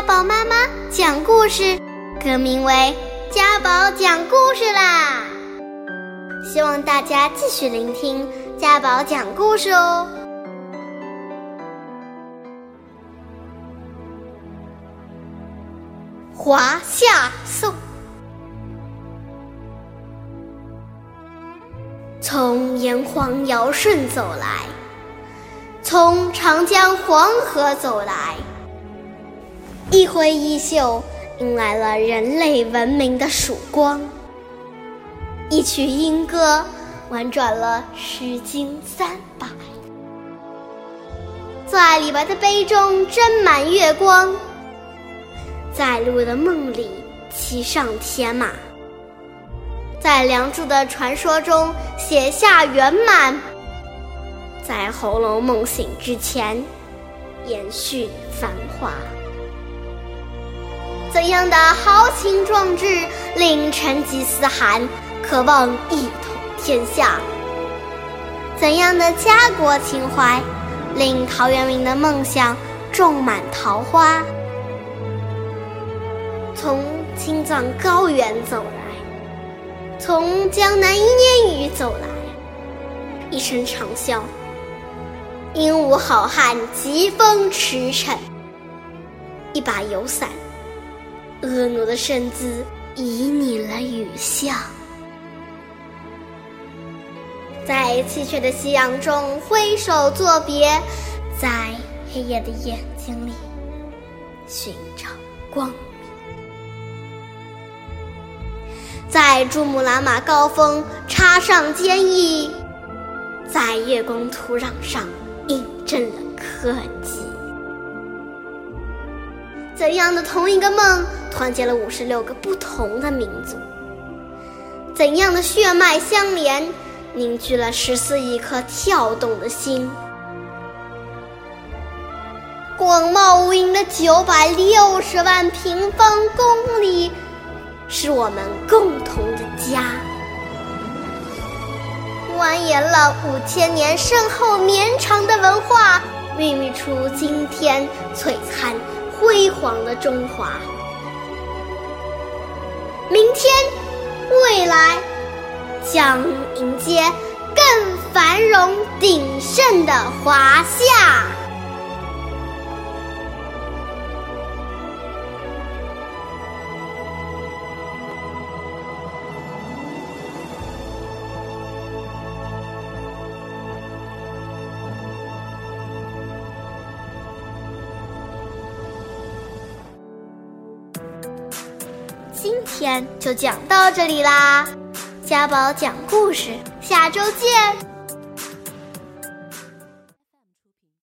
家宝妈妈讲故事，更名为家宝讲故事啦！希望大家继续聆听家宝讲故事哦。华夏颂，从炎黄尧舜走来，从长江黄河走来。一挥衣袖，迎来了人类文明的曙光；一曲莺歌，婉转了《诗经》三百。在李白的杯中斟满月光，在陆的梦里骑上铁马，在梁祝的传说中写下圆满，在《红楼梦》醒之前延续繁华。怎样的豪情壮志令成吉思汗渴望一统天下？怎样的家国情怀令陶渊明的梦想种满桃花？从青藏高原走来，从江南一念雨走来，一声长啸，鹦鹉好汉疾风驰骋，一把油伞。婀娜的身姿旖旎了雨巷，在凄却的夕阳中挥手作别，在黑夜的眼睛里寻找光明，在珠穆朗玛高峰插上坚毅，在月光土壤上印证了科技。怎样的同一个梦，团结了五十六个不同的民族？怎样的血脉相连，凝聚了十四亿颗跳动的心？广袤无垠的九百六十万平方公里，是我们共同的家。蜿蜒了五千年深厚绵长的文化，孕育出今天璀璨。黄的中华，明天、未来将迎接更繁荣鼎盛的华夏。今天就讲到这里啦，家宝讲故事，下周见。